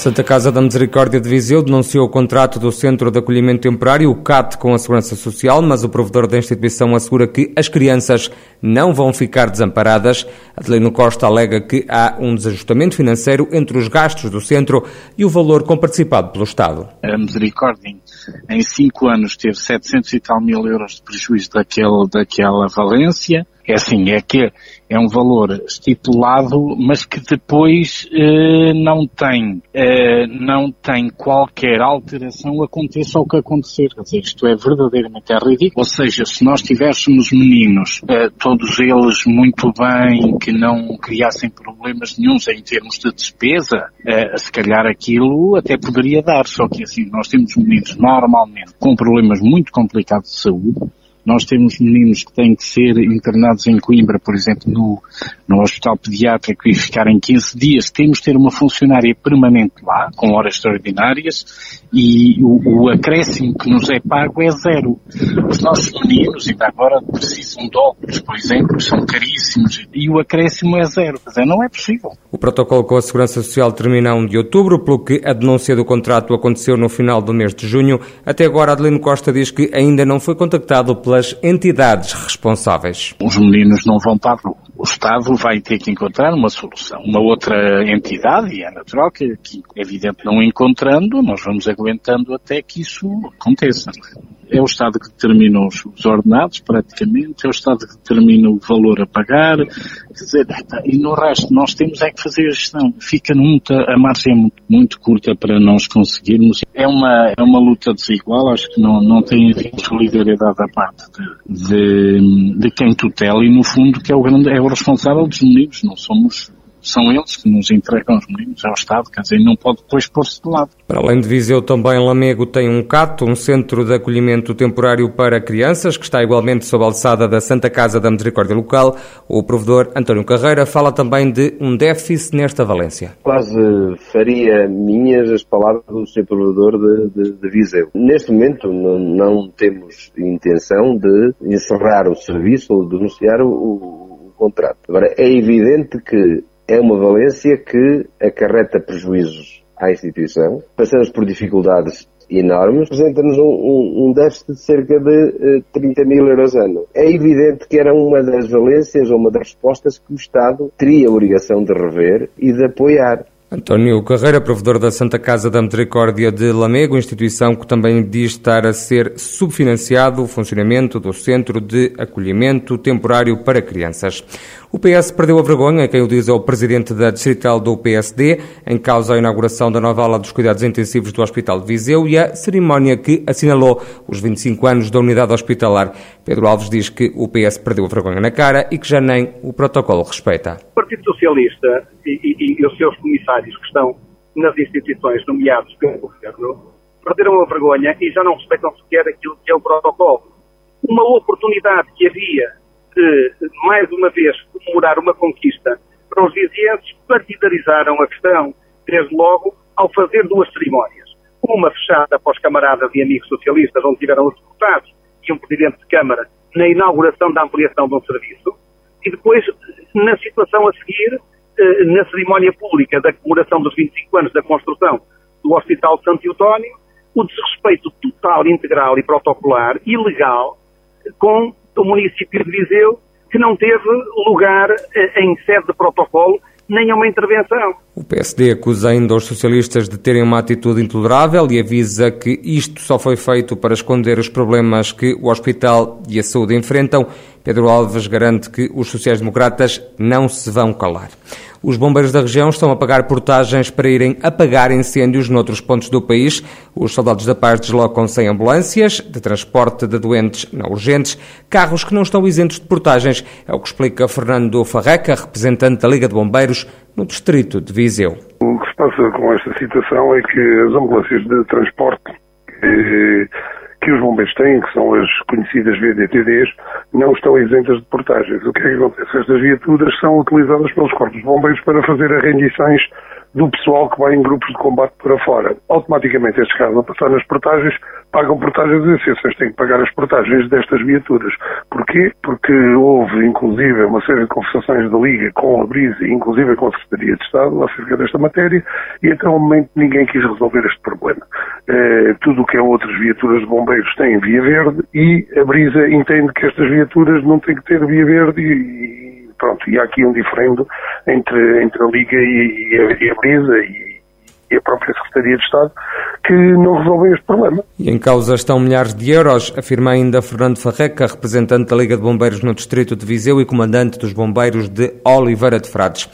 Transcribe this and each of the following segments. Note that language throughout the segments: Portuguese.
Santa Casa da Misericórdia de Viseu denunciou o contrato do Centro de Acolhimento Temporário, o CAT, com a Segurança Social, mas o provedor da instituição assegura que as crianças não vão ficar desamparadas. Adelino Costa alega que há um desajustamento financeiro entre os gastos do centro e o valor comparticipado pelo Estado. A Misericórdia, em cinco anos, teve 700 e tal mil euros de prejuízo daquele, daquela valência. É assim, é que é um valor estipulado, mas que depois eh, não tem, eh, não tem qualquer alteração aconteça o que acontecer. Dizer, isto é verdadeiramente é ridículo. Ou seja, se nós tivéssemos meninos, eh, todos eles muito bem, que não criassem problemas nenhums em termos de despesa, eh, se calhar aquilo até poderia dar. Só que assim, nós temos meninos normalmente com problemas muito complicados de saúde, nós temos meninos que têm que ser internados em Coimbra, por exemplo, no, no Hospital Pediátrico e ficarem 15 dias. Temos de ter uma funcionária permanente lá, com horas extraordinárias, e o, o acréscimo que nos é pago é zero. Os nossos meninos, ainda agora, precisam de óculos, por exemplo, que são caríssimos, e o acréscimo é zero. Quer dizer, não é possível. O protocolo com a Segurança Social termina 1 de outubro, pelo que a denúncia do contrato aconteceu no final do mês de junho. Até agora, Adelino Costa diz que ainda não foi contactado pelas entidades responsáveis. Os meninos não vão para a rua. O Estado vai ter que encontrar uma solução. Uma outra entidade, e é natural que, que evidente, não encontrando, nós vamos aguentando até que isso aconteça. É o Estado que determina os, os ordenados, praticamente, é o Estado que determina o valor a pagar, quer dizer, e no resto nós temos é que fazer a gestão. Fica muito, a margem é muito, muito curta para nós conseguirmos. É uma, é uma luta desigual, acho que não, não tem solidariedade da parte de, de, de quem tutela e no fundo que é o grande, é o responsável dos meninos, não somos são eles que nos entregam os meninos ao Estado, quer dizer, não pode depois pôr-se de lado. Para além de Viseu, também Lamego tem um CAT, um centro de acolhimento temporário para crianças, que está igualmente sob a alçada da Santa Casa da Misericórdia Local. O provedor António Carreira fala também de um déficit nesta valência. Quase faria minhas as palavras do Sr. Provedor de, de, de Viseu. Neste momento não, não, temos intenção de encerrar o serviço ou denunciar o, o contrato. Agora, é evidente que é uma valência que acarreta prejuízos à instituição. Passamos por dificuldades enormes, apresenta-nos um, um, um, déficit de cerca de uh, 30 mil euros ano. É evidente que era uma das valências ou uma das respostas que o Estado teria a obrigação de rever e de apoiar. António Carreira, provedor da Santa Casa da Misericórdia de Lamego, instituição que também diz estar a ser subfinanciado o funcionamento do Centro de Acolhimento Temporário para Crianças. O PS perdeu a vergonha, quem o diz é o presidente da distrital do PSD, em causa a inauguração da nova ala dos cuidados intensivos do Hospital de Viseu e a cerimónia que assinalou os 25 anos da unidade hospitalar. Pedro Alves diz que o PS perdeu a vergonha na cara e que já nem o protocolo respeita. O Partido Socialista e, e, e os seus comissários que estão nas instituições nomeados pelo governo perderam a vergonha e já não respeitam sequer aquilo que é o protocolo. Uma oportunidade que havia de, mais uma vez, comemorar uma conquista para os vizinhos, partidarizaram a questão, desde logo, ao fazer duas cerimónias. Uma fechada para os camaradas e amigos socialistas, onde tiveram os deputados e um presidente de Câmara na inauguração da ampliação de um serviço, e depois, na situação a seguir, eh, na cerimónia pública da comemoração dos 25 anos da construção do Hospital Santo Eutónio, o desrespeito total, integral e protocolar, ilegal, com o município de Viseu, que não teve lugar eh, em sede de protocolo nem uma intervenção. O PSD acusa ainda os socialistas de terem uma atitude intolerável e avisa que isto só foi feito para esconder os problemas que o hospital e a saúde enfrentam. Pedro Alves garante que os sociais-democratas não se vão calar. Os bombeiros da região estão a pagar portagens para irem apagar incêndios noutros pontos do país. Os soldados da paz deslocam-se em ambulâncias de transporte de doentes não urgentes, carros que não estão isentos de portagens. É o que explica Fernando Farreca, representante da Liga de Bombeiros no distrito de Viseu. O que se passa com esta situação é que as ambulâncias de transporte eh, que os bombeiros têm, que são as conhecidas VDTDs, não estão isentas de portagens. O que é que acontece? Estas viaturas são utilizadas pelos corpos de bombeiros para fazer rendições do pessoal que vai em grupos de combate para fora. Automaticamente estes carros a passar nas portagens pagam portagens e as têm que pagar as portagens destas viaturas. Porquê? Porque houve, inclusive, uma série de conversações da Liga com a Brisa, inclusive com a Secretaria de Estado, acerca desta matéria, e até o momento ninguém quis resolver este problema. Eh, tudo o que é outras viaturas de bombeiros têm via verde e a Brisa entende que estas viaturas não têm que ter via verde e, pronto, e há aqui um diferendo entre, entre a Liga e, e, a, e a Brisa e, e a própria Secretaria de Estado que não resolvem este problema. E em causa estão milhares de euros, afirma ainda Fernando Farreca, representante da Liga de Bombeiros no Distrito de Viseu e comandante dos bombeiros de Oliveira de Frades.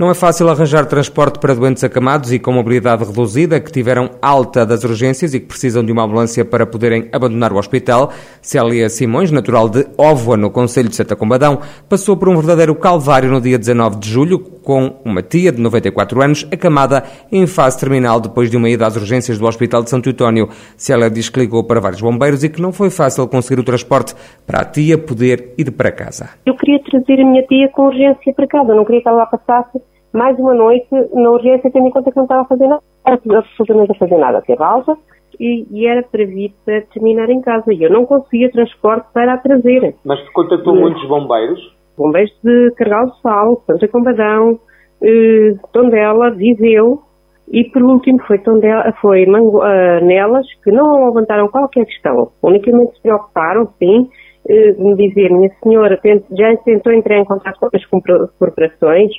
Não é fácil arranjar transporte para doentes acamados e com mobilidade reduzida que tiveram alta das urgências e que precisam de uma ambulância para poderem abandonar o hospital. Célia Simões, natural de Óvoa, no Conselho de Santa Combadão, passou por um verdadeiro calvário no dia 19 de julho com uma tia de 94 anos acamada em fase terminal depois de uma ida às urgências do Hospital de Santo António. Célia diz que ligou para vários bombeiros e que não foi fácil conseguir o transporte para a tia poder ir para casa. Eu queria trazer a minha tia com urgência para casa, não queria que ela lá passasse mais uma noite na urgência, tendo em conta que não estava a fazer nada, absolutamente a fazer nada, teve alta e, e, era para vir para terminar em casa. E eu não conseguia transporte para a trazer. Mas contactou de, muitos bombeiros? Bombeiros de Cargal do Sal, Santa Combadão, eh, Tondela, Viseu, e por último foi, Tondela, foi Mango, uh, Nelas, que não levantaram qualquer questão, unicamente se preocuparam, sim, eh, de me dizer, minha senhora, já tentou entrar em contato com as corporações,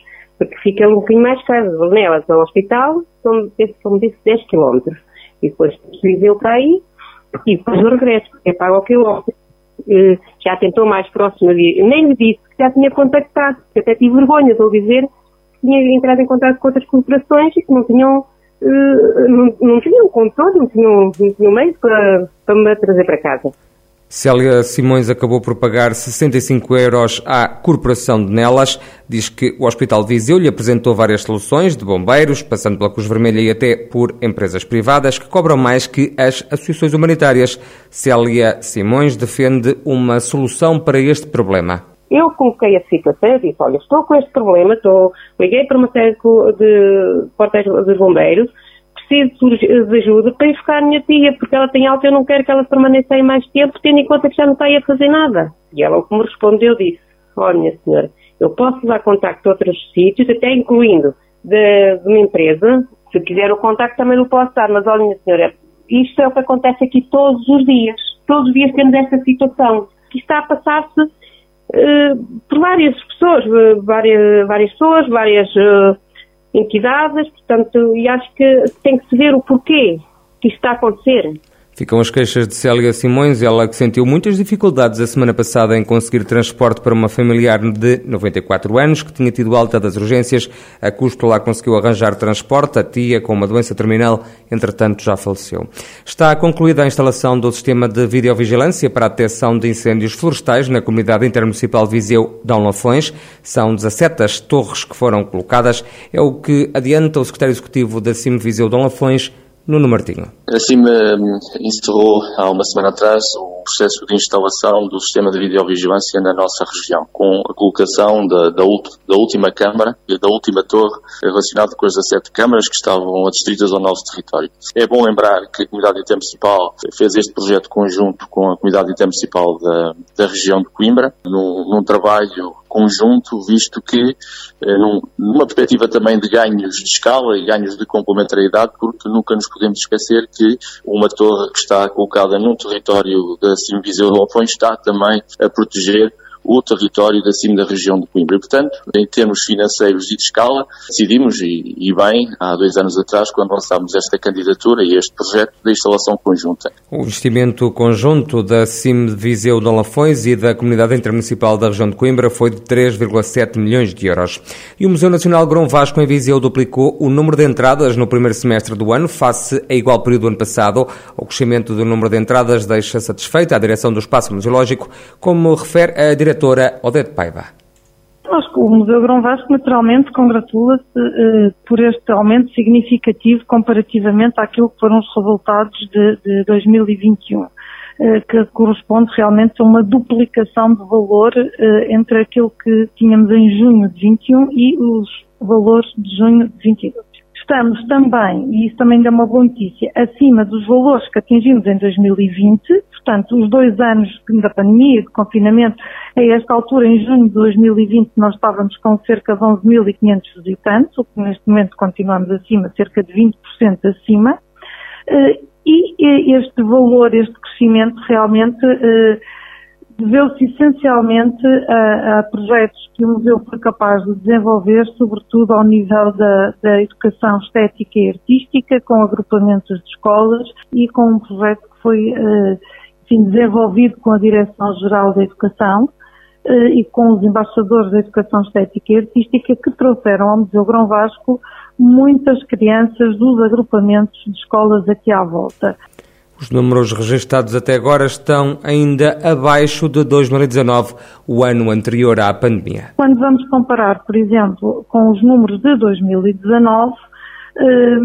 porque fica um bocadinho mais caro. Nelas ao hospital são, como disse, 10 km. E depois Viseu para aí e depois o regresso, porque é pago ao quilómetro. Já tentou mais próximo, nem me disse que já tinha contactado, até tive vergonha de dizer que tinha entrado em contato com outras corporações e que não tinham, não, não tinham controle, não tinham, não tinham meio para, para me trazer para casa. Célia Simões acabou por pagar 65 euros à Corporação de Nelas. Diz que o Hospital Viseu lhe apresentou várias soluções de bombeiros, passando pela Cruz Vermelha e até por empresas privadas que cobram mais que as associações humanitárias. Célia Simões defende uma solução para este problema. Eu coloquei a situação e disse, olha, estou com este problema, estou, liguei para uma série de portais dos bombeiros, preciso de ajuda para ir buscar a minha tia, porque ela tem alta e eu não quero que ela permaneça aí mais tempo, tendo em conta que já não está aí a fazer nada. E ela, como respondeu, disse, olha, minha senhora, eu posso dar contacto a outros sítios, até incluindo de, de uma empresa, se quiser o contacto também não posso dar, mas olha, minha senhora, isto é o que acontece aqui todos os dias. Todos os dias temos esta situação, que está a passar-se uh, por várias pessoas, uh, várias, várias pessoas, várias... Uh, entidades, portanto, e acho que tem que se ver o porquê que isto está a acontecer. Ficam as queixas de Célia Simões, ela que sentiu muitas dificuldades a semana passada em conseguir transporte para uma familiar de 94 anos que tinha tido alta das urgências. A custo lá conseguiu arranjar transporte. A tia, com uma doença terminal, entretanto já faleceu. Está concluída a instalação do sistema de videovigilância para a detecção de incêndios florestais na comunidade intermunicipal de Viseu Dão Lafões. São 17 as torres que foram colocadas. É o que adianta o secretário executivo da CIM Viseu Dão Lafões, Nuno Martinho. A CIM hum, encerrou há uma semana atrás o processo de instalação do sistema de videovigilância na nossa região, com a colocação da, da, da última câmara e da última torre relacionada com as 17 câmaras que estavam adstritas ao nosso território. É bom lembrar que a Comunidade Intermunicipal fez este projeto conjunto com a Comunidade Intermunicipal da, da região de Coimbra, num, num trabalho conjunto, visto que, eh, num, numa perspectiva também de ganhos de escala e ganhos de complementariedade, porque nunca nos podemos esquecer que uma torre que está colocada num território da Simviseu de Alfões está também a proteger o território da cima da região de Coimbra. E, portanto, em termos financeiros e de escala, decidimos, e, e, bem, há dois anos atrás, quando lançámos esta candidatura e este projeto de instalação conjunta. O investimento conjunto da CIM de Viseu de Lafões e da Comunidade Intermunicipal da região de Coimbra foi de 3,7 milhões de euros. E o Museu Nacional Grão Vasco em Viseu duplicou o número de entradas no primeiro semestre do ano, face a igual período do ano passado. O crescimento do número de entradas deixa satisfeita a direção do Espaço Museológico, como refere a direção diretora Odete Paiva. O Museu Grão Vasco naturalmente congratula-se eh, por este aumento significativo comparativamente àquilo que foram os resultados de, de 2021, eh, que corresponde realmente a uma duplicação de valor eh, entre aquilo que tínhamos em junho de 21 e os valores de junho de 22. estamos também, e isso também é uma boa notícia, acima dos valores que atingimos em 2020, portanto, os dois anos da pandemia, de confinamento, a esta altura, em junho de 2020, nós estávamos com cerca de 11.500 visitantes, o que neste momento continuamos acima, cerca de 20% acima, eh, e este valor, este crescimento realmente eh, deveu-se essencialmente a, a, projetos que o museu foi capaz de desenvolver, sobretudo ao nível da, da, educação estética e artística, com agrupamentos de escolas e com um projeto que foi eh, enfim, desenvolvido com a Direção-Geral da Educação eh, e com os embaixadores da educação estética e artística que trouxeram ao Museu Grão Vasco muitas crianças dos agrupamentos de escolas aqui à volta. Os números registados até agora estão ainda abaixo de 2019, o ano anterior à pandemia. Quando vamos comparar, por exemplo, com os números de 2019, eh,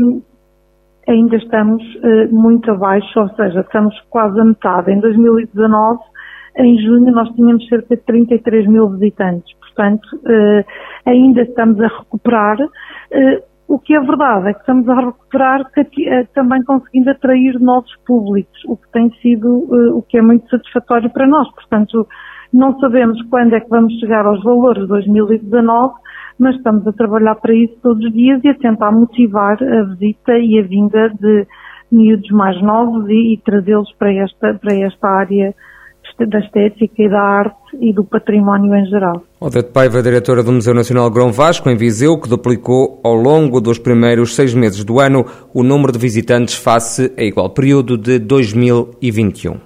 ainda estamos eh, muito abaixo, ou seja, estamos quase a metade. Em 2019, em junho, nós tínhamos cerca de 33 mil visitantes. Portanto, eh, ainda estamos a recuperar. O que é verdade é que estamos a recuperar também conseguindo atrair novos públicos, o que tem sido, uh, o que é muito satisfatório para nós. Portanto, não sabemos quando é que vamos chegar aos valores de 2019, mas estamos a trabalhar para isso todos os dias e a tentar motivar a visita e a vinda de miúdos mais novos e, e trazê-los para esta, para esta área da estética e da arte e do património em geral. Odete Paiva, diretora do Museu Nacional Grão Vasco, em Viseu, que duplicou ao longo dos primeiros seis meses do ano o número de visitantes face a igual período de 2021.